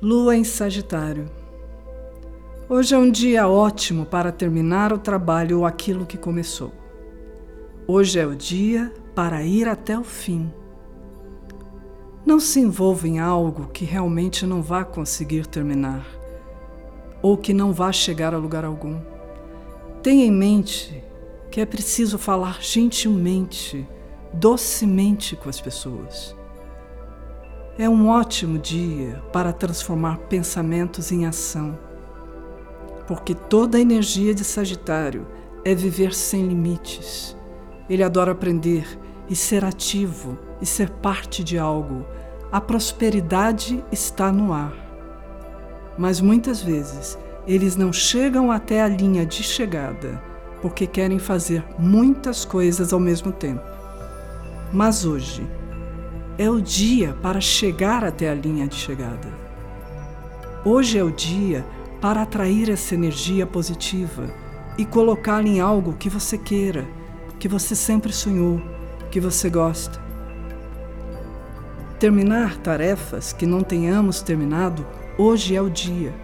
Lua em Sagitário. Hoje é um dia ótimo para terminar o trabalho ou aquilo que começou. Hoje é o dia para ir até o fim. Não se envolva em algo que realmente não vá conseguir terminar ou que não vá chegar a lugar algum. Tenha em mente que é preciso falar gentilmente, docemente com as pessoas é um ótimo dia para transformar pensamentos em ação, porque toda a energia de Sagitário é viver sem limites. Ele adora aprender e ser ativo e ser parte de algo. A prosperidade está no ar. Mas muitas vezes eles não chegam até a linha de chegada porque querem fazer muitas coisas ao mesmo tempo. Mas hoje, é o dia para chegar até a linha de chegada. Hoje é o dia para atrair essa energia positiva e colocá-la em algo que você queira, que você sempre sonhou, que você gosta. Terminar tarefas que não tenhamos terminado, hoje é o dia.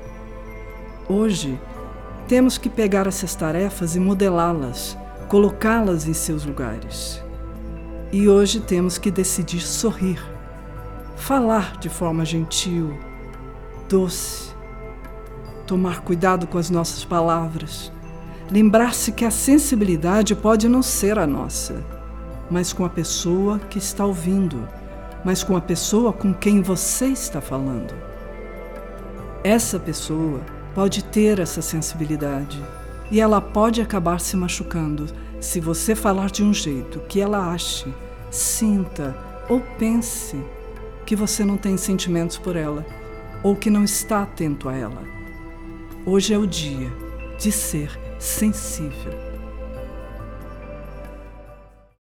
Hoje, temos que pegar essas tarefas e modelá-las, colocá-las em seus lugares. E hoje temos que decidir sorrir, falar de forma gentil, doce, tomar cuidado com as nossas palavras, lembrar-se que a sensibilidade pode não ser a nossa, mas com a pessoa que está ouvindo, mas com a pessoa com quem você está falando. Essa pessoa pode ter essa sensibilidade e ela pode acabar se machucando se você falar de um jeito que ela ache sinta ou pense que você não tem sentimentos por ela ou que não está atento a ela. Hoje é o dia de ser sensível.